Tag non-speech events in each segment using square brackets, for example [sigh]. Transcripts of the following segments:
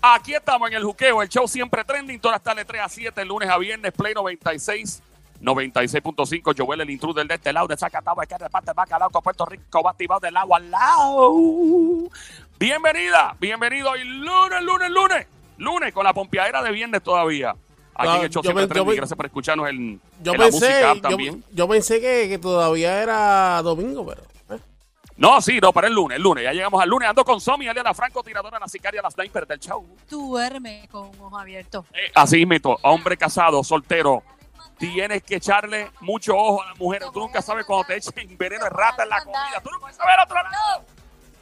Aquí estamos en el juqueo, el show siempre trending, todas las tardes 3 a 7, lunes a viernes, Play 96, 96.5, Joel el intruder de este lado, de Zacatau, que reparte bacalao con Puerto Rico, va activado del agua al lado. Bienvenida, bienvenido hoy lunes, lunes, lunes, lunes con la pompeadera de viernes todavía. Aquí Ah, en el show yo siempre yo pe- gracias por escucharnos en, Yo en la música yo, también. yo pensé que, que todavía era domingo, pero. ¿eh? No, sí, no, pero el lunes, el lunes, ya llegamos al lunes, ando con Somi, Aliana Franco, tiradora, la sicaria, la sniper del show. Duerme con un ojo abierto. Eh, así mismo, hombre casado, soltero, tienes que echarle mucho ojo a las mujeres. Tú nunca sabes cuando te echen veneno de rata en la comida. Tú no puedes saber otro lado.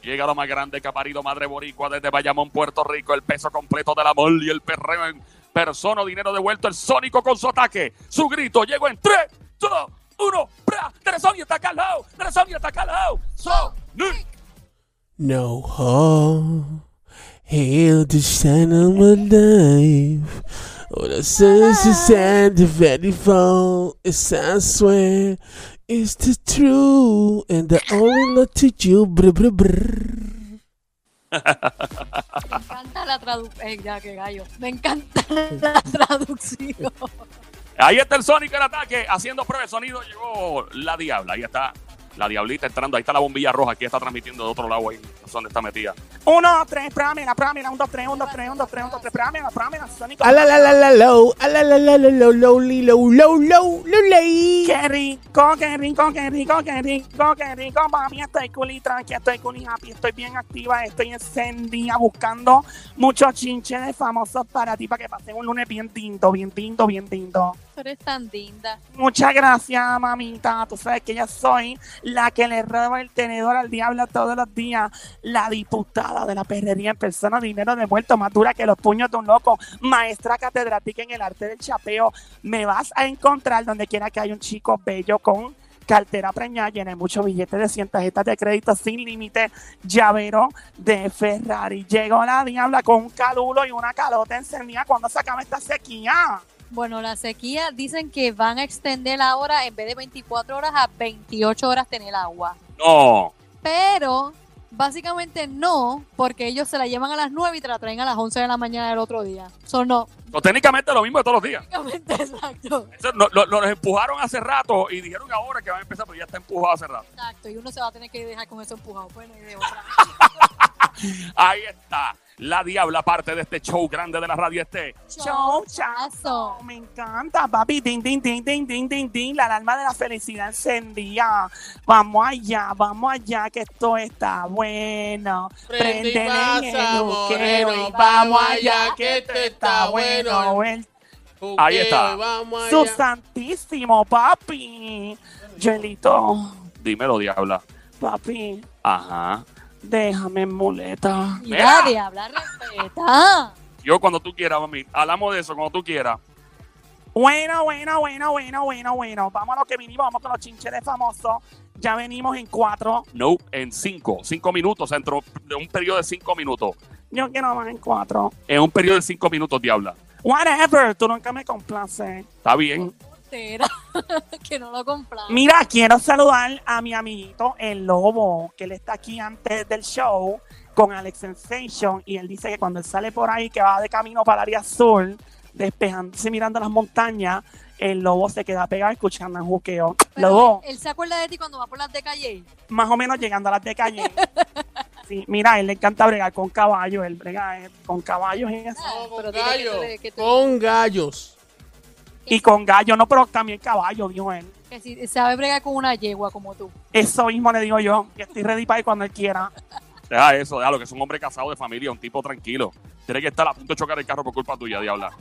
Llega lo más grande que ha parido Madre Boricua desde Bayamón, Puerto Rico. El peso completo del amor y el perreo en persona. Dinero devuelto. El sónico con su ataque. Su grito llegó en 3, 2, 1. ¡Bra! Teresonio está acá al lado. Teresonio está acá al lado. Sonic. No harm. Hail the sun of my life. All the suns is and the very fall. It's I. It's the truth. And the only love to you. Brr, brr, brr. Me encanta la traducción. Eh, ya que gallo. Me encanta la traducción. Ahí está el Sónico en ataque, haciendo prueba de sonido. Llegó la Diabla. Ahí está la Diablita entrando. Ahí está la bombilla roja. Aquí está transmitiendo de otro lado. Ahí no sé dónde está metida. Uno, dos, tres, pruébamela, pruébamela, un, dos, tres, un, dos, tres, un, dos, tres, un, dos, tres, pruébamela, pruébamela, Sónico. A la la la la low. A la la la la low low low low low. Qué rico, qué rico, qué rico, qué rico, qué rico, papi, estoy cool y tranqui, estoy cool y happy, estoy bien activa, estoy encendida buscando muchos chinches de famosos para ti, para que pasen un lunes bien tinto, bien tinto, bien tinto. Tú eres tan linda. Muchas gracias, mamita. Tú sabes que yo soy la que le roba el tenedor al diablo todos los días. La diputada de la perrería en persona, dinero devuelto, más dura que los puños de un loco. Maestra catedrática en el arte del chapeo. Me vas a encontrar donde quiera que haya un chico bello con cartera preñada, llena de muchos billetes de 100 tarjetas de crédito sin límite, llavero de Ferrari. Llegó la diabla con un calulo y una calota encendida cuando se acaba esta sequía. Bueno, la sequía dicen que van a extender la hora en vez de 24 horas a 28 horas tener agua. No. Pero básicamente no, porque ellos se la llevan a las 9 y te la traen a las 11 de la mañana del otro día. Eso no. No, técnicamente lo mismo de todos los días. Básicamente, [laughs] exacto. Eso lo, lo- los empujaron hace rato y dijeron ahora que van a empezar, pero ya está empujado hace rato. Exacto. Y uno se va a tener que dejar con eso empujado. Bueno, y de otra. [laughs] Ahí está. La diabla, parte de este show grande de la radio este. Showchazo. Me encanta, papi. Ding, ding, ding, ding, ding, ding, ding. La alarma de la felicidad encendida. Vamos allá, vamos allá, que esto está bueno. Prende y Préndele pasa, en el moreno, y vamos allá, que esto está bueno. Ahí está. Vamos su santísimo, papi. Joelito, Dímelo, diabla. papi, Ajá. Déjame en muleta. Mira, Mira. de hablar respeta. Yo cuando tú quieras, mami. Hablamos de eso cuando tú quieras. Bueno, bueno, bueno, bueno, bueno, bueno. Vamos a lo que vinimos, vamos con los chinches de famosos. Ya venimos en cuatro. No, en cinco. Cinco minutos, dentro de un periodo de cinco minutos. Yo quiero más en cuatro. En un periodo de cinco minutos, diabla. Whatever, tú nunca me complaces. Está bien. [laughs] que no lo compramos. Mira, quiero saludar a mi amiguito El Lobo, que él está aquí antes del show con Alex Sensation. Y él dice que cuando él sale por ahí, que va de camino para el área sur, despejándose mirando las montañas, el lobo se queda pegado escuchando el juqueo. Pero Lobo, él se acuerda de ti cuando va por las de calle. más o menos llegando a las de calle. [laughs] Sí, mira, él le encanta bregar con caballos, él brega eh, con caballos y eso. Ah, No, pero con gallo. Con gallos. Y con gallo, no, pero también caballo, dijo él. Que si sabe bregar con una yegua como tú. Eso mismo le digo yo, que estoy ready para ir cuando él quiera. Deja eso, déjalo, que es un hombre casado de familia, un tipo tranquilo. Tiene que estar a punto de chocar el carro por culpa tuya, diabla.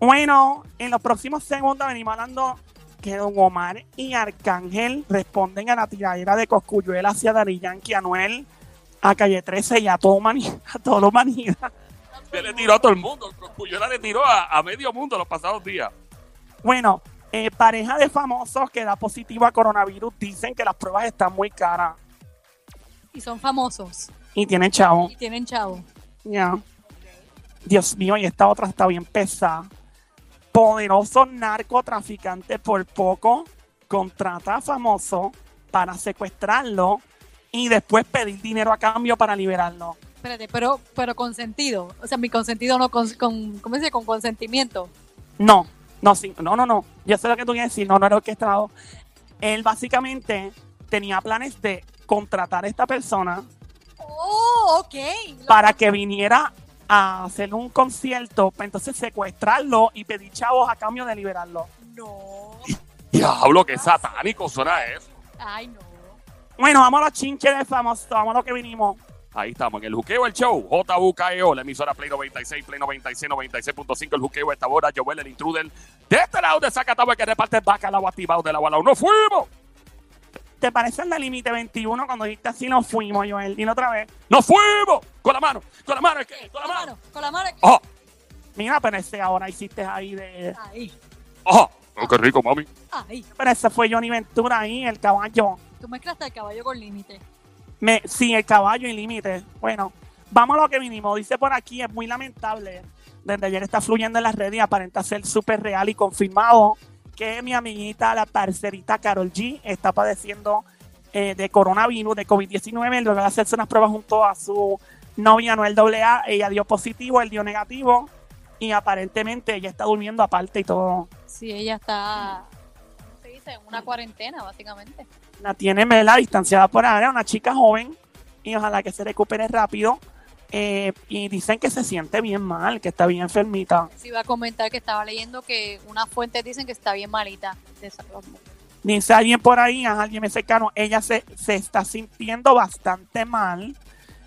Bueno, en los próximos segundos venimos hablando que Don Omar y Arcángel responden a la tiradera de Coscuyuela hacia Dari Yankee, Anuel, a Calle 13 y a todo mani a toda la humanidad. Él le tiró a todo el mundo. Cuyuela le tiró a, a medio mundo los pasados días. Bueno, eh, pareja de famosos que da positivo a coronavirus dicen que las pruebas están muy caras Y son famosos. y tienen chavo. Y tienen chavo. Ya. Dios mío, y esta otra está bien pesada. Poderoso narcotraficante por poco contrata a famoso para secuestrarlo y después pedir dinero a cambio para liberarlo. Espérate, pero, pero consentido. O sea, mi consentido no con, con ¿cómo se dice? Con consentimiento. No, no, sí, no, no, no. Yo sé lo que tú quieres decir, no, no era orquestado. Él básicamente tenía planes de contratar a esta persona Oh, ok. Para que viniera a hacer un concierto, para entonces secuestrarlo y pedir chavos a cambio de liberarlo. No. Diablo, qué satánico suena eso. Ay, no. Bueno, vamos a los chinches de famoso, vamos a lo que vinimos. Ahí estamos, en el Juqueo El Show, JUKEO, la emisora Play 96, Play 96, 96.5, el Juqueo esta hora, Joel, el intruder, de este lado de Zacatau, que reparte el bacalao activado de la bala. ¡No fuimos! ¿Te parece el de límite 21 cuando dijiste así nos fuimos, Joel? Dilo otra vez. ¡No fuimos! Con la mano, con la mano, ¿es que? Con la Con la mano. mano, con la mano. ¡Oh! Mira, pero ese ahora hiciste ahí de... Ahí, ¡Oh! oh qué rico, mami! ahí. Pero ese fue Johnny Ventura ahí, el caballo. Tú mezclaste el caballo con límite. Me, sí, el caballo y límite. Bueno, vamos a lo que vinimos. Dice por aquí, es muy lamentable. Desde ayer está fluyendo en las redes y aparenta ser súper real y confirmado que mi amiguita, la parcerita Carol G, está padeciendo eh, de coronavirus, de COVID-19. Luego de hacerse unas pruebas junto a su novia Noel AA, ella dio positivo, él dio negativo. Y aparentemente ella está durmiendo aparte y todo. Sí, ella está, ¿cómo se dice? En una cuarentena, básicamente. La tiene Mela distanciada por ahora, una chica joven, y ojalá que se recupere rápido. Eh, y dicen que se siente bien mal, que está bien enfermita. Sí, iba a comentar que estaba leyendo que unas fuentes dicen que está bien malita. Dice alguien por ahí, a alguien muy cercano, ella se, se está sintiendo bastante mal.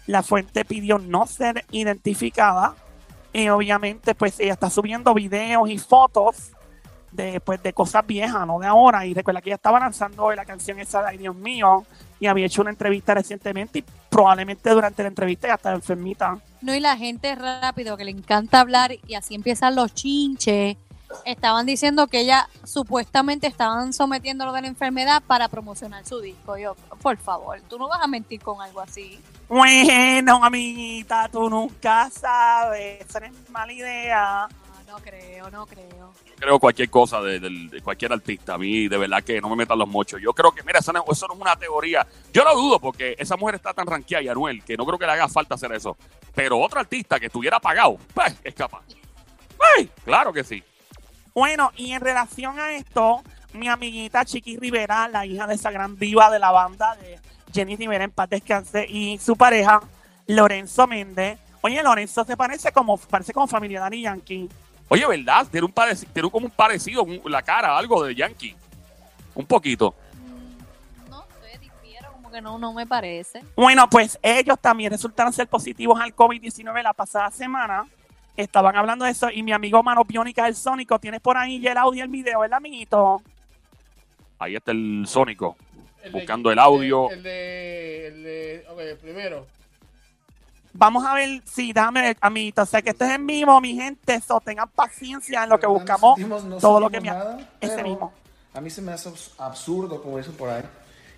La fuente pidió no ser identificada. Y obviamente, pues ella está subiendo videos y fotos de, pues, de cosas viejas, no de ahora. Y recuerda que ella estaba lanzando la canción esa de Ay Dios mío. Y había hecho una entrevista recientemente. Y probablemente durante la entrevista ella estaba enfermita. No, y la gente rápido, que le encanta hablar y así empiezan los chinches. Estaban diciendo que ella supuestamente estaban sometiéndolo de la enfermedad para promocionar su disco. Yo, por favor, tú no vas a mentir con algo así. Bueno, amiguita, tú nunca sabes. Esa no es mala idea. No creo, no creo. creo cualquier cosa de, cualquier artista. A mí, de verdad que no me metan los mochos. Yo creo que, mira, eso no, eso no es una teoría. Yo lo dudo porque esa mujer está tan ranqueada y Anuel que no creo que le haga falta hacer eso. Pero otro artista que estuviera pagado, pues, es capaz. ¡Ay! Claro que sí. Bueno, y en relación a esto, mi amiguita Chiqui Rivera, la hija de esa gran diva de la banda de Jenny Rivera en paz descanse, y su pareja, Lorenzo Méndez. Oye, Lorenzo se parece como, parece como familia de Daddy Yankee. Oye, ¿verdad? Tiene un parecido, tiene como un parecido, un- la cara, algo de Yankee. Un poquito. Mm, No sé, difiero, como que no, no me parece. Bueno, pues ellos también resultaron ser positivos al COVID-19 la pasada semana. Estaban hablando de eso y mi amigo Mano Biónica el Sónico, tienes por ahí ya el audio y el video, ¿verdad, amiguito? Ahí está el Sónico. El de- Buscando el audio. El de. El de. Ok, el primero. Vamos a ver, sí, déjame amiguito. O sea que esto es en vivo, mi gente. So, tengan paciencia en lo que buscamos. todo lo que me nada, ese pero mismo. A mí se me hace abs- absurdo, como dicen por ahí,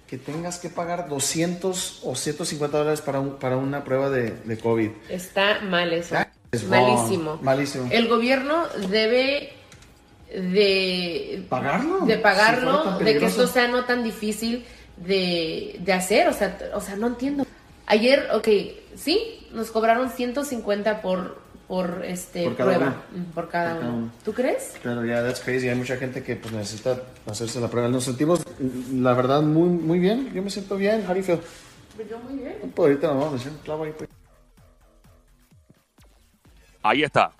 que tengas que pagar 200 o 150 dólares para, un- para una prueba de, de COVID. Está mal eso. Es wrong. Malísimo. Malísimo. El gobierno debe de ¿Pagarlo? de pagarlo, de que esto sea no tan difícil de, de hacer, o sea, o sea, no entiendo. Ayer, ok, sí, nos cobraron 150 por por este Por cada prueba, uno. por cada Por cada uno. uno. ¿Tú crees? Claro, ya, that's crazy. Hay mucha gente que pues, necesita hacerse la prueba. Nos sentimos, la verdad, muy, muy bien. Yo me siento bien. How do you feel? Yo muy bien. Pues ahorita vamos a hacer un clavo ahí. pues. Ahí está.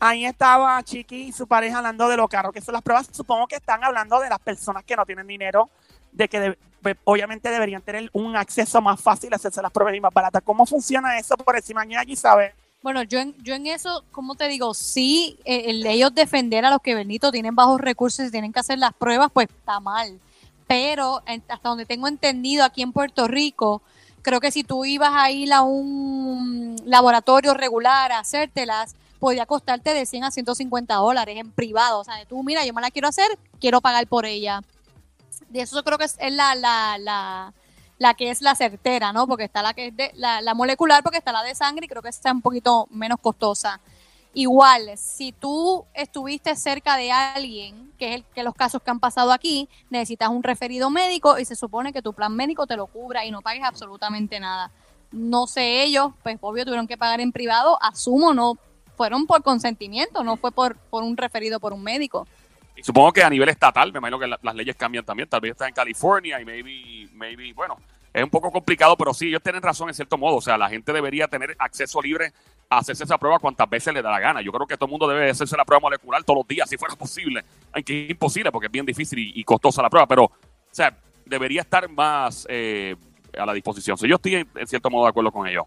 Ahí estaba Chiqui y su pareja hablando de lo caro que son las pruebas. Supongo que están hablando de las personas que no tienen dinero, de que pues, obviamente deberían tener un acceso más fácil a hacerse las pruebas y más baratas. ¿Cómo funciona eso por encima de allí, sabes? Bueno, yo en, yo en eso, como te digo, sí, eh, el ellos defender a los que Benito tienen bajos recursos y tienen que hacer las pruebas, pues está mal. Pero hasta donde tengo entendido aquí en Puerto Rico, creo que si tú ibas a ir a un laboratorio regular a hacértelas, podía costarte de 100 a 150 dólares en privado. O sea, tú, mira, yo me la quiero hacer, quiero pagar por ella. De eso creo que es, es la, la, la, la que es la certera, ¿no? Porque está la que es de, la, la molecular, porque está la de sangre y creo que está un poquito menos costosa. Igual, si tú estuviste cerca de alguien, que es el que los casos que han pasado aquí, necesitas un referido médico y se supone que tu plan médico te lo cubra y no pagues absolutamente nada. No sé ellos, pues obvio tuvieron que pagar en privado, asumo, no fueron por consentimiento, no fue por, por un referido por un médico. Supongo que a nivel estatal, me imagino que la- las leyes cambian también. Tal vez está en California y maybe, maybe, bueno, es un poco complicado, pero sí, ellos tienen razón en cierto modo. O sea, la gente debería tener acceso libre a hacerse esa prueba cuantas veces le da la gana. Yo creo que todo el mundo debe hacerse la prueba molecular todos los días, si fuera posible. Aunque es imposible porque es bien difícil y, costosa la prueba, pero, o sea, debería estar más eh, a la disposición. So, yo estoy en cierto modo de acuerdo con ellos.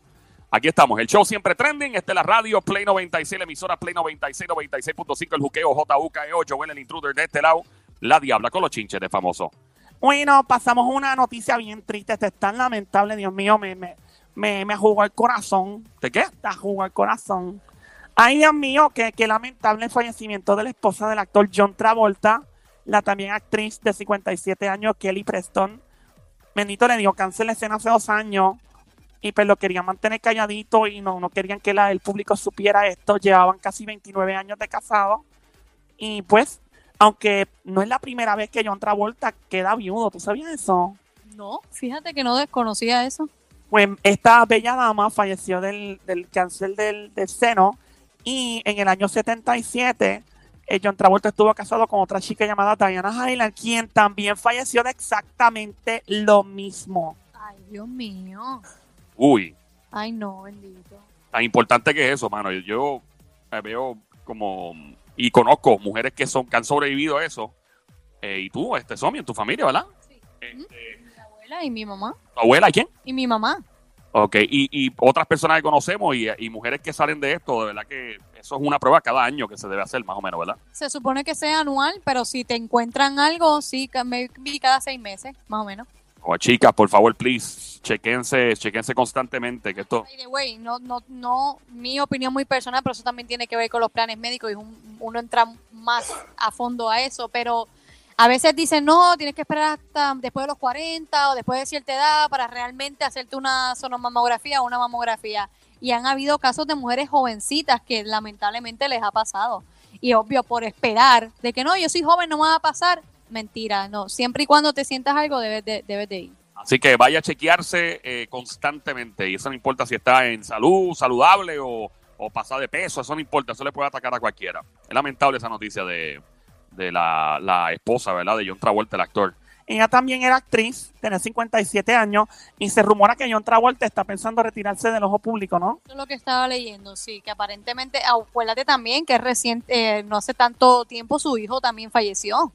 Aquí estamos, el show siempre trending, esta es la radio Play 96, la emisora Play 96, 96.5, el juqueo JUKEO, Joel el intruder de este lado, la diabla con los chinches de famoso. Bueno, pasamos una noticia bien triste. Este es tan lamentable, Dios mío, me, me, me, me jugó el corazón. ¿De qué? Te jugó el corazón. Ay, Dios mío, qué, qué lamentable el fallecimiento de la esposa del actor John Travolta, la también actriz de 57 años, Kelly Preston. Bendito le dio cáncer de escena hace dos años y pues lo querían mantener calladito y no, no querían que la- el público supiera esto. Llevaban casi 29 años de casado y pues, aunque no es la primera vez que John Travolta queda viudo, ¿tú sabías eso? No, fíjate que no desconocía eso. Pues esta bella dama falleció del, del cáncer del, del seno y en el año 77 eh, John Travolta estuvo casado con otra chica llamada Diana Hyland, quien también falleció de exactamente lo mismo. Ay, Dios mío. Uy, Ay, no, bendito. tan importante que es eso, mano. Yo, yo, eh, veo como y conozco mujeres que son que han sobrevivido a eso. Eh, y tú, este Somi, en tu familia, ¿verdad? Sí. Este, Mi abuela y mi mamá. ¿Tu abuela quién? Y mi mamá. Ok, y, y otras personas que conocemos y, y mujeres que salen de esto, de verdad que eso es una prueba cada año que se debe hacer, más o menos, ¿verdad? Se supone que sea anual, pero si te encuentran algo, sí, cada seis meses, más o menos. O chicas, por favor, please, chequense, chequense constantemente que esto. By the way, no, no, no, mi opinión muy personal, pero eso también tiene que ver con los planes médicos y un- uno entra más a fondo a eso, pero a veces dicen, no, tienes que esperar hasta después de los 40 o después de cierta edad para realmente hacerte una sonomamografía o una mamografía. Y han habido casos de mujeres jovencitas que lamentablemente les ha pasado. Y obvio, por esperar de que no, yo soy joven, no me va a pasar, mentira, no. Siempre y cuando te sientas algo, debes de, debes de ir. Así que vaya a chequearse eh, constantemente. Y eso no importa si está en salud, saludable o, o pasada de peso. Eso no importa. Eso le puede atacar a cualquiera. Es lamentable esa noticia de, de la, la esposa, ¿verdad? De John Travolta, el actor. Ella también era actriz, tiene 57 años y se rumora que John Travolta está pensando retirarse del ojo público, ¿no? Eso es lo que estaba leyendo, sí, que aparentemente, acuérdate también que reciente, eh, no hace tanto tiempo su hijo también falleció.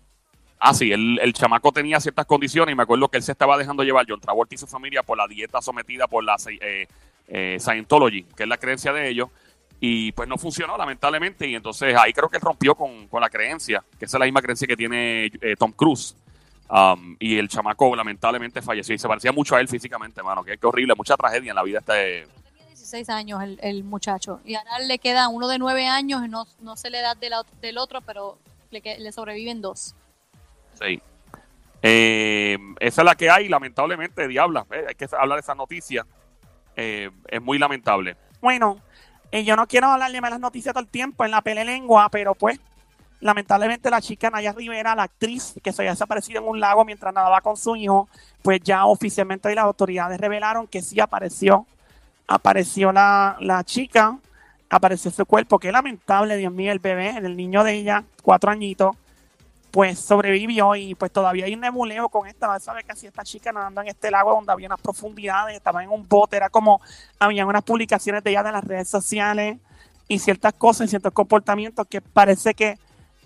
Ah, sí, el, el chamaco tenía ciertas condiciones y me acuerdo que él se estaba dejando llevar, John Travolta y su familia, por la dieta sometida por la eh, eh, Scientology, que es la creencia de ellos. Y pues no funcionó, lamentablemente. Y entonces ahí creo que él rompió con, con la creencia, que esa es la misma creencia que tiene eh, Tom Cruise. Um, y el chamaco lamentablemente falleció y se parecía mucho a él físicamente, mano. Qué, qué horrible, mucha tragedia en la vida este. Tenía 16 años el, muchacho y ahora le queda uno de 9 años, no, no sé la edad de del otro, pero le, que- le sobreviven dos. Eh, esa es la que hay, lamentablemente, diabla. eh, hay que hablar de esa noticia. Eh, es muy lamentable. Bueno, yo no quiero hablar de malas noticias todo el tiempo en la pele lengua, pero pues, lamentablemente la chica Naya Rivera, la actriz que se había desaparecido en un lago mientras nadaba con su hijo, pues ya oficialmente hoy las autoridades revelaron que sí apareció, apareció la, la chica, apareció su cuerpo, qué lamentable, Dios mío, el bebé, el niño de ella, cuatro añitos, pues sobrevivió y pues todavía hay un nebuleo con esta, ¿sabes? Que así esta chica nadando en este lago donde había unas profundidades, estaba en un bote, era como, habían unas publicaciones de ella en las redes sociales y ciertas cosas y ciertos comportamientos que parece que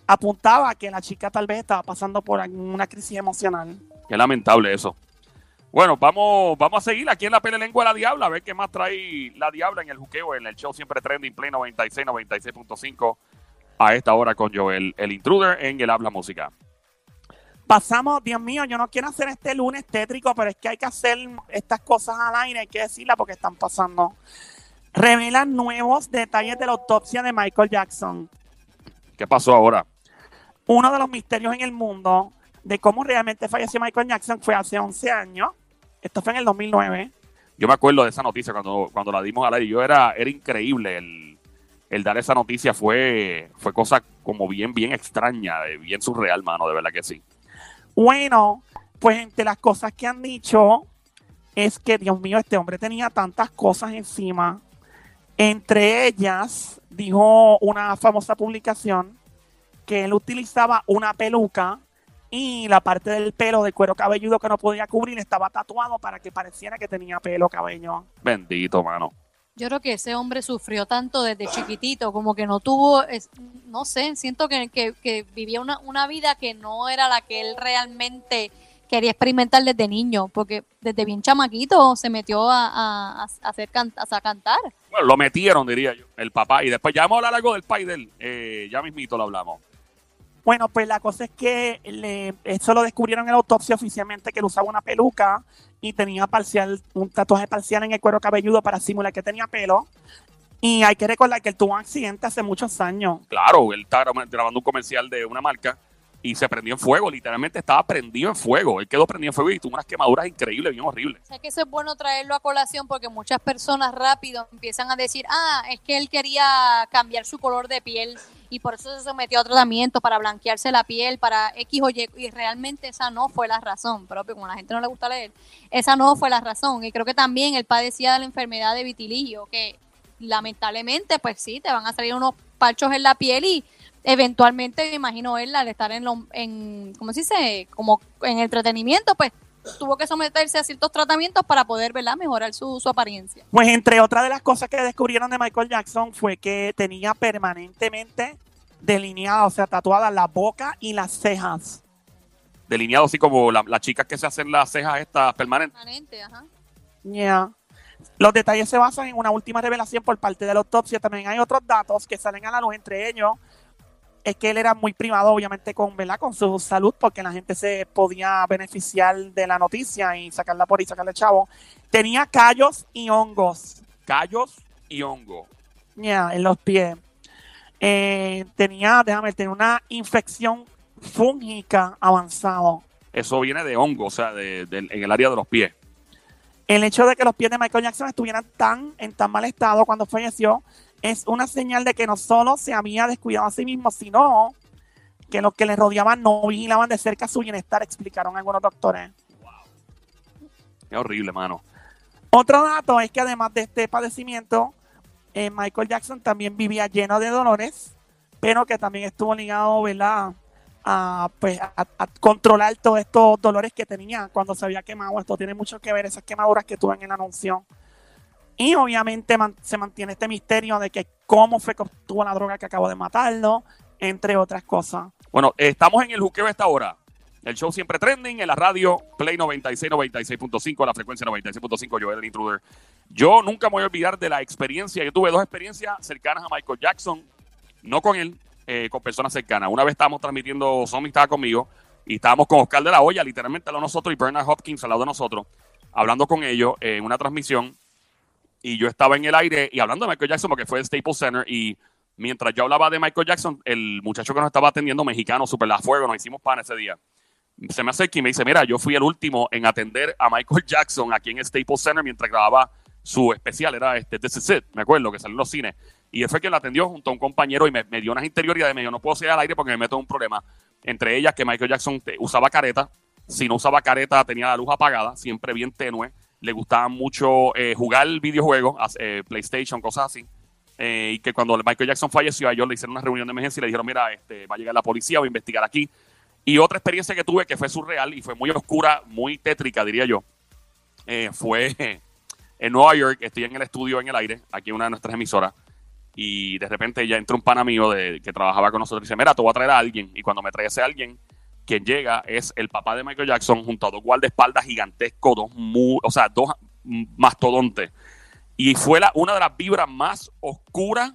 apuntaba a que la chica tal vez estaba pasando por alguna crisis emocional. Qué lamentable eso. Bueno, vamos, vamos a seguir aquí en la pele lengua de la diabla, a ver qué más trae la diabla en el juqueo, en el show siempre trending, Play 96, 96.5 a esta hora con Joel, el intruder en el habla música. Pasamos, Dios mío, yo no quiero hacer este lunes tétrico, pero es que hay que hacer estas cosas al aire, hay que decirlas porque están pasando. Revelan nuevos detalles de la autopsia de Michael Jackson. ¿Qué pasó ahora? Uno de los misterios en el mundo de cómo realmente falleció Michael Jackson fue hace 11 años. Esto fue en el 2009. Yo me acuerdo de esa noticia cuando, cuando la dimos al aire. Yo era, era increíble el, el dar esa noticia fue, fue cosa como bien, bien extraña, bien surreal, mano, de verdad que sí. Bueno, pues entre las cosas que han dicho es que, Dios mío, este hombre tenía tantas cosas encima. Entre ellas, dijo una famosa publicación que él utilizaba una peluca y la parte del pelo de cuero cabelludo que no podía cubrir estaba tatuado para que pareciera que tenía pelo cabello. Bendito, mano. Yo creo que ese hombre sufrió tanto desde chiquitito, como que no tuvo, es- no sé, siento que, que- vivía una, una vida que no era la que él realmente quería experimentar desde niño, porque desde bien chamaquito se metió a, a- hacer can- a cantar. Bueno, lo metieron, diría yo, el papá. Y después ya vamos a hablar algo del pai de él. Eh, ya mismito lo hablamos. Bueno, pues la cosa es que le- eso lo descubrieron en la autopsia oficialmente que él usaba una peluca y tenía parcial, un tatuaje parcial en el cuero cabelludo para simular que tenía pelo. Y hay que recordar que él tuvo un accidente hace muchos años. Claro, él estaba gra- grabando un comercial de una marca y se prendió en fuego. Literalmente estaba prendido en fuego. Él quedó prendido en fuego y tuvo unas quemaduras increíbles, bien horribles. O sea que eso es bueno traerlo a colación porque muchas personas rápido empiezan a decir, ah, es que él quería cambiar su color de piel y por eso se sometió a tratamiento para blanquearse la piel, para X o Y, y realmente esa no fue la razón, propio, como a la gente no le gusta leer, esa no fue la razón. Y creo que también él padecía de la enfermedad de vitiligo, que lamentablemente, pues sí, te van a salir unos parchos en la piel y eventualmente, me imagino él, al estar en, lo, en ¿cómo se dice? Como en entretenimiento, pues tuvo que someterse a ciertos tratamientos para poder ¿verdad? mejorar su, su apariencia. Pues entre otras de las cosas que descubrieron de Michael Jackson fue que tenía permanentemente delineada, o sea, tatuada la boca y las cejas. Delineado así como la- las chicas que se hacen las cejas estas permanentes. Permanente, ajá. Yeah. Los detalles se basan en una última revelación por parte de la autopsia. También hay otros datos que salen a la luz, entre ellos es que él era muy privado, obviamente, con, ¿verdad? con su salud, porque la gente se podía beneficiar de la noticia y sacarla por y sacarle chavo. Tenía callos y hongos Callos y hongo. yeah, en los pies. Eh, tenía, déjame, ver, tenía una infección fúngica avanzado. Eso viene de hongo, o sea, de- de- en el área de los pies. El hecho de que los pies de Michael Jackson estuvieran tan en tan mal estado cuando falleció es una señal de que no solo se había descuidado a sí mismo, sino que los que le rodeaban no vigilaban de cerca su bienestar, explicaron algunos doctores. Qué horrible, mano. Otro dato es que además de este padecimiento, eh, Michael Jackson también vivía lleno de dolores, pero que también estuvo ligado, ¿verdad? A, pues, a, a controlar todos estos dolores que tenía cuando se había quemado. Esto tiene mucho que ver, esas quemaduras que tuvo en el anuncio. Y obviamente se mantiene este misterio de que cómo fue que la droga que acabó de matarlo, entre otras cosas. Bueno, estamos en el juqueo a esta hora. El show siempre trending en la radio Play 96, 96.5, la frecuencia 96.5, yo era el intruder. Yo nunca me voy a olvidar de la experiencia. Yo tuve dos experiencias cercanas a Michael Jackson, no con él, eh, con personas cercanas. Una vez estábamos transmitiendo, Somi estaba conmigo, y estábamos con Oscar de la Hoya, literalmente al lado de nosotros, y Bernard Hopkins al lado de nosotros, hablando con ellos en una transmisión. Y yo estaba en el aire y hablando de Michael Jackson, porque fue el Staples Center, y mientras yo hablaba de Michael Jackson, el muchacho que nos estaba atendiendo, mexicano, super la fuego, nos hicimos pan ese día. Se me acerca y me dice, mira, yo fui el último en atender a Michael [laughs] Jackson aquí en Staples Center mientras grababa su especial, era este This Is It, me acuerdo, que salió en los cines. Y él fue quien la atendió junto a un compañero y me, me dio unas interioridades, me dijo, no puedo salir al aire porque me meto en un problema. Entre ellas que Michael Jackson te- usaba careta, si no usaba careta tenía la luz apagada, siempre bien tenue. Le gustaba mucho eh, jugar videojuegos, eh, PlayStation, cosas así. Eh, y que cuando Michael Jackson falleció, a ellos le hicieron una reunión de emergencia y le dijeron, mira, este, va a llegar la policía, va a investigar aquí. Y otra experiencia que tuve que fue surreal y fue muy oscura, muy tétrica, diría yo, fue [laughs] en Nueva York. Estoy en el estudio en el aire, aquí en una de nuestras emisoras. Y de repente ya entra un pana mío de, que trabajaba con nosotros y dice, mira, te voy a traer a alguien. Y cuando me trae ese alguien, quien llega es el papá de Michael Jackson junto a dos guardaespaldas gigantescos, dos mu- o sea, dos mastodontes. Y fue la, una de las vibras más oscuras,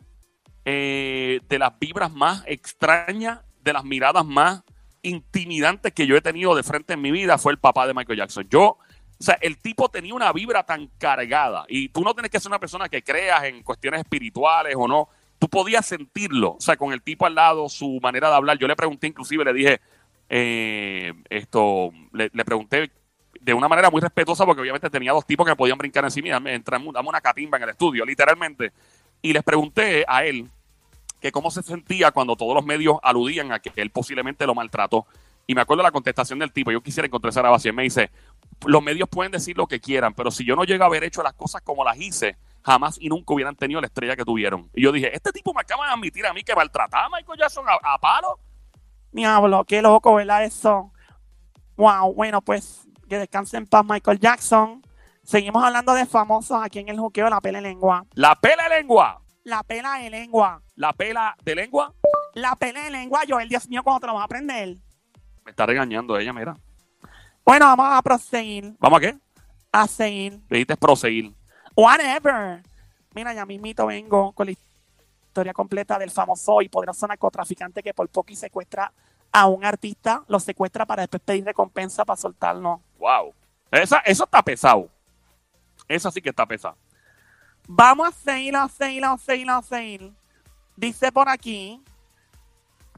eh, de las vibras más extrañas, de las miradas más intimidantes que yo he tenido de frente en mi vida, fue el papá de Michael Jackson. Yo, o sea, el tipo tenía una vibra tan cargada y tú no tienes que ser una persona que creas en cuestiones espirituales o no. Tú podías sentirlo, o sea, con el tipo al lado, su manera de hablar. Yo le pregunté, inclusive le dije, eh, esto, le, pregunté de una manera muy respetuosa porque obviamente tenía dos tipos que podían brincar encima y entramos- dame una catimba en el estudio, literalmente. Y les pregunté a él que cómo se sentía cuando todos los medios aludían a que él posiblemente lo maltrató. Y me acuerdo la contestación del tipo, yo quisiera encontrar esa grabación, me dice, los medios pueden decir lo que quieran, pero si yo no llego a haber hecho las cosas como las hice, jamás y nunca hubieran tenido la estrella que tuvieron. Y yo dije, este tipo me acaba de admitir a mí que maltrataba a Michael Jackson a palo. Diablo, qué loco, ¿verdad? Eso. Wow, bueno, pues que descanse en paz Michael Jackson. Seguimos hablando de famosos aquí en el juqueo, la pela de lengua. La pela de lengua. La pela de lengua. La pela de lengua. La pela de lengua, Joel, Dios mío, ¿cómo te lo vas a aprender? Me está regañando ella, mira. Bueno, vamos a proseguir. ¿Vamos a qué? A seguir. Le dijiste proseguir. Whatever. Mira, ya mismito vengo con la historia completa del famoso y poderoso narcotraficante que por poco y secuestra a un artista, lo secuestra para después pedir recompensa para soltarlo. Wow. Esa, eso está pesado. Esa sí que está pesada. Vamos a seguir, a seguir, a seguir, a seguir. Dice por aquí,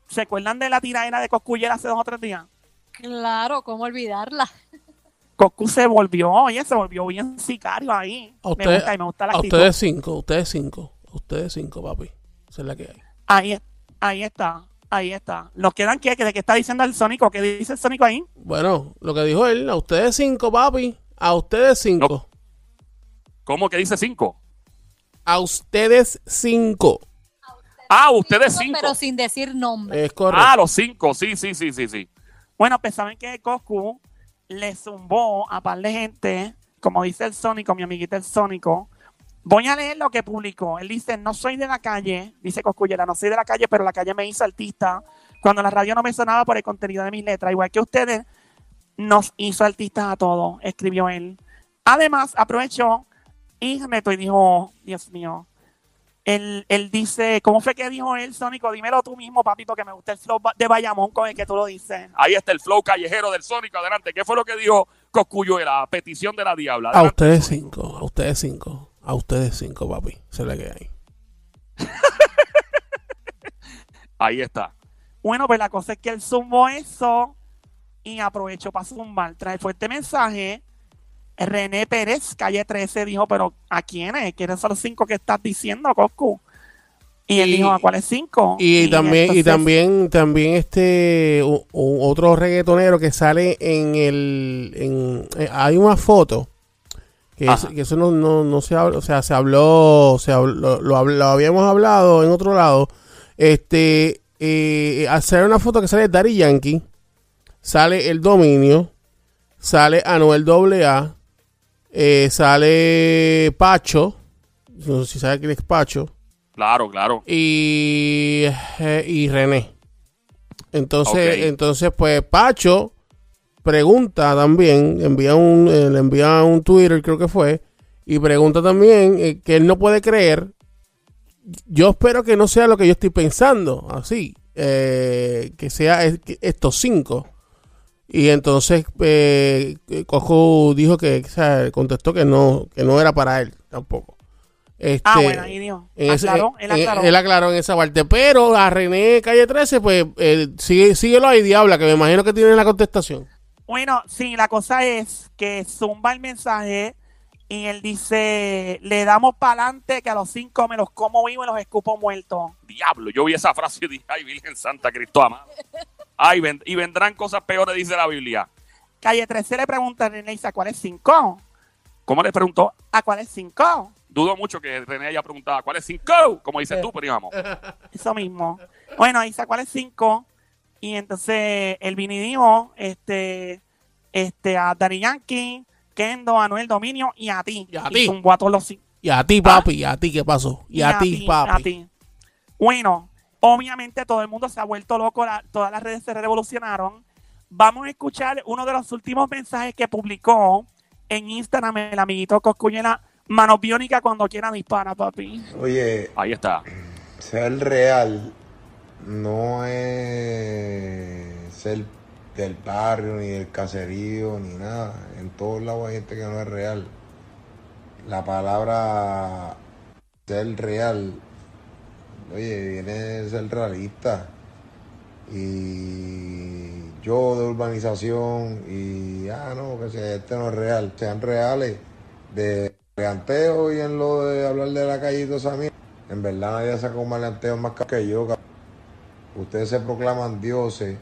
¿se acuerdan de la tiradera de Coscuyer hace dos o tres días? Claro, ¿cómo olvidarla? Coscu se volvió, oye, se volvió bien sicario ahí. A, me gusta y me gusta la a ustedes cinco, ustedes cinco, ustedes cinco, papi. Esa es la que hay. Ahí, ahí está, ahí está. ¿Nos quedan qué? ¿De qué está diciendo el Sónico? ¿Qué dice el Sónico ahí? Bueno, lo que dijo él, a ustedes cinco, papi. A ustedes cinco. ¿Cómo que dice cinco? A ustedes cinco. Ah, ustedes cinco. Pero sin decir nombre. Es correcto. Ah, los cinco. Sí, sí, sí, sí, sí. Bueno, pues saben que Coscu le zumbó a par de gente, como dice el Sónico, mi amiguita el Sónico. Voy a leer lo que publicó. Él dice, no soy de la calle, dice Coscullera, no soy de la calle, pero la calle me hizo artista. Cuando la radio no me sonaba por el contenido de mis letras, igual que ustedes, nos hizo artistas a todos, escribió él. Además, aprovechó y me y dijo, Dios mío, él, él dice, ¿cómo fue que dijo él, Sónico? Dímelo tú mismo, papi, porque me gusta el flow de Bayamón con el que tú lo dices. Ahí está el flow callejero del Sónico. Adelante. ¿Qué fue lo que dijo Coscuyuela? Petición de la diabla. A ustedes cinco, a ustedes cinco. A ustedes cinco, papi. Es la que hay. [laughs] Ahí está. Bueno, pues la cosa es que él zumbó eso y aprovechó para zumbar. Trae fuerte mensaje. René Pérez, calle 13, dijo, pero ¿a quiénes? ¿Quiénes son los cinco que estás diciendo, Coscu? Y él Y- dijo, ¿a cuáles cinco? Y, también, y entonces- también, también este u- u- otro reggaetonero que sale en el en, eh, hay una foto que, es- Ajá. que eso no, no, no se habla, o sea, se habló, se habló- lo, habíamos hablado en otro lado. Este eh, hacer una foto que sale Daddy Yankee, sale el dominio, sale Anuel AA, eh, sale Pacho, no sé si sabe quién es Pacho Claro, claro. y, eh, y René. Entonces, entonces, pues Pacho pregunta también, envía un, eh, le envía un Twitter, creo que fue, y pregunta también eh, que él no puede creer. Yo espero que no sea lo que yo estoy pensando, así, eh, que sea es- que estos cinco. Y entonces eh, Cojo dijo que, o sea, contestó que no, que no era para él tampoco. Este, Ah, bueno, ahí dijo. ese- Aclaró, él en- aclaró. él aclaró en esa parte. Pero a René Calle 13, pues sigue, síguelo ahí, Diabla, que me imagino que tiene la contestación. Bueno, sí, la cosa es que zumba el mensaje y él dice, le damos para adelante que a los cinco me los como vivo y los escupo muertos. Diablo, yo vi esa frase y dije, ay, Virgen Santa Cristo amado. Ay, ven- y vendrán cosas peores, dice la Biblia. Calle 13 le pregunta a René, ¿a cuáles cinco? ¿Cómo le preguntó? ¿A cuáles cinco? Dudo mucho que René haya preguntado, ¿cuál es cinco? Como dices tú, pero vamos. Eso mismo. Bueno, dice, ¿a cuáles cinco? Y entonces el Vini dijo, este, este, a Daddy Yankee, Kendo, a Anuel Dominio y a ti. Y a ti. zumbó a todos los cinco. Y a ti, papi, y a ti, ¿qué pasó? Y, a, ti, papi. a ti. Bueno, obviamente todo el mundo se ha vuelto loco, la- todas las redes se revolucionaron. Vamos a escuchar uno de los últimos mensajes que publicó en Instagram el amiguito Coscuñela. Mano biónica cuando quiera dispara, papi. Oye, Ahí está. ser real no es ser del barrio, ni del caserío, ni nada. En todos lados hay gente que no es real. La palabra ser real, oye, viene de ser realista. Y yo de urbanización, y ah, no, que sea, este no es real. Sean reales de reanteo y en lo de hablar de la calle y toda esa. En verdad nadie saca un maleanteo más que yo. Ustedes se proclaman dioses.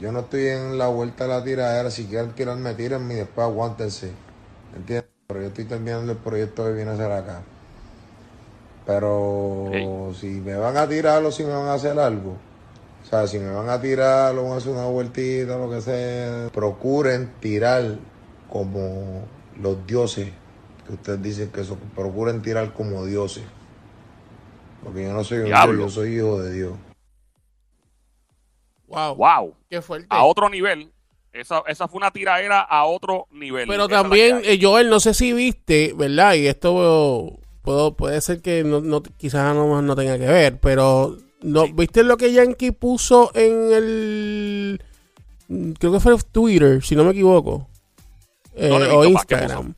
Yo no estoy en la vuelta de la tiradera. Si quieren tirarme, tírenme y después aguántense. ¿Entiendes? Pero yo estoy terminando el proyecto que viene a hacer acá. Pero si me van a tirar o si me van a hacer algo. O sea, si me van a tirar o van a hacer una vueltita, lo que sea. Procuren tirar como los dioses que ustedes dicen que son. Procuren tirar como dioses. Porque yo no soy un Diablo. dios, yo soy hijo de Dios. Wow. Wow. Qué fuerte. A otro nivel. Esa, esa fue una tiraera a otro nivel. Pero Esa también, eh, Joel, no sé si viste, ¿verdad? Y esto puedo, puede ser que no, no- quizás no, no tenga que ver, pero no, Sí. ¿viste lo que Yankee puso en el... Creo que fue Twitter, si no me equivoco. Eh, No o visto, pa, ¿qué Instagram.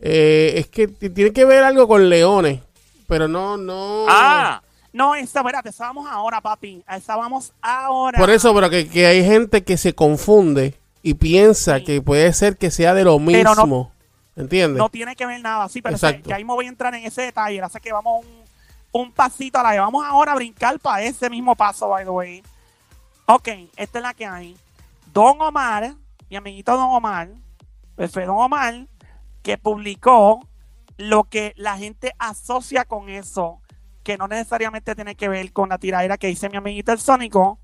Eh, es que tiene que ver algo con leones, pero no, no... Ah, No, esa, espérate, esa vamos ahora, papi. Vamos ahora. Por eso, pero que, que hay gente que se confunde y piensa Sí. que puede ser que sea de lo Pero no- mismo. ¿Entiendes? No tiene que ver nada, sí, pero Exacto. ahí me voy a entrar en ese detalle. Así que vamos un, un pasito a la vez. Vamos ahora a brincar para ese mismo paso, by the way. Ok, esta es la que hay. Don Omar, mi amiguito Don Omar, fue Don Omar, que publicó lo que la gente asocia con eso, que no necesariamente tiene que ver con la tiradera que dice mi amiguito el Sónico.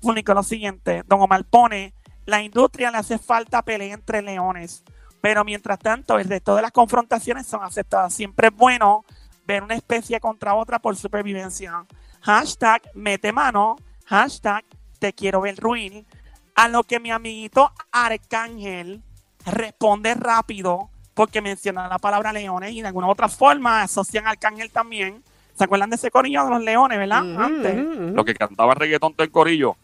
Publicó lo siguiente: Don Omar pone, la industria le hace falta pelea entre leones. Pero mientras tanto, el resto de las confrontaciones son aceptadas. Siempre es bueno ver una especie contra otra por supervivencia. Hashtag mete mano. Hashtag te quiero ver ruin. A lo que mi amiguito Arcángel responde rápido porque menciona la palabra leones y de alguna otra forma asocian a Arcángel también. ¿Se acuerdan de ese corillo de los leones, verdad? Antes. lo que cantaba reggaetón del corillo.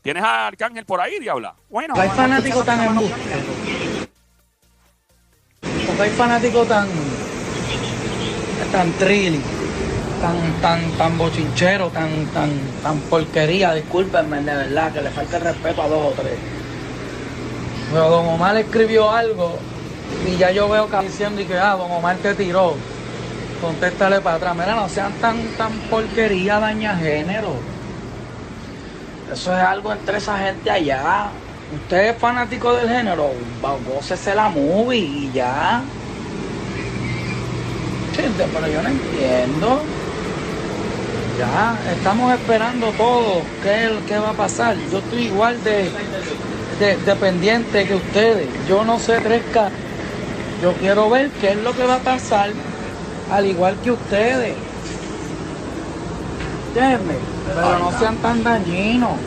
¿Tienes a Arcángel por ahí, diabla? Bueno, hay a fanáticos escuchar tan embustero. Porque hay fanáticos tan. tan trilly, tan, tan, tan bochinchero, tan, tan, tan porquería, discúlpenme, de verdad, que le falta el respeto a dos o tres. Pero Don Omar escribió algo y ya yo veo que diciendo y que ah, Don Omar te tiró. Contéstale para atrás. Mira, no sean tan, tan porquería, daña género. Eso es algo entre esa gente allá. Usted es fanático del género, gócese la movie y ya. Gente, pero yo no entiendo. Ya, estamos esperando todo. ¿Qué, qué va a pasar? Yo estoy igual de, de, de que ustedes. Yo no sé tres K. Yo quiero ver qué es lo que va a pasar, al igual que ustedes. ¿Entiendes? Pero no sean tan dañinos.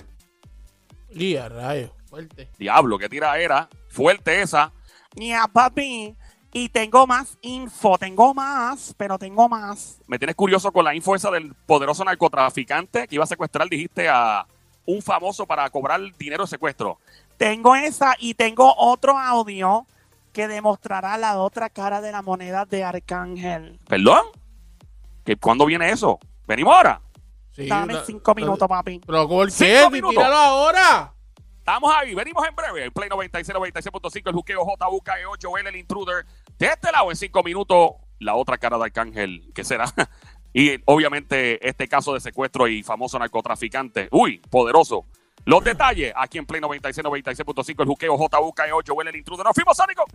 Y a rayos, fuerte. Diablo, qué tiraera. Fuerte esa. Ya, papi. Y tengo más info, tengo más, pero tengo más. Me tienes curioso con la info esa del poderoso narcotraficante que iba a secuestrar, dijiste, a un famoso para cobrar dinero de secuestro. Tengo esa y tengo otro audio que demostrará la otra cara de la moneda de Arcángel. ¿Perdón? ¿Que, ¿Cuándo viene eso? ¿Venimos ahora? Sí, Dame una- cinco minutos, papi. ¿Pero por Cinco qué? minutos. Tíralo ahora. Estamos ahí, venimos en breve. El Play 96, 96.5, el juqueo JUKEO, Joel, el intruder. De este lado, en cinco minutos, la otra cara de Arcángel, ¿qué será? [laughs] Y obviamente este caso de secuestro y famoso narcotraficante. Uy, poderoso. Los detalles aquí en Play 96, 96.5, el juqueo JUKEO, Joel, el intruder. Nos fuimos, Sónico.